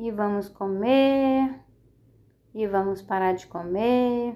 e vamos comer. E vamos parar de comer.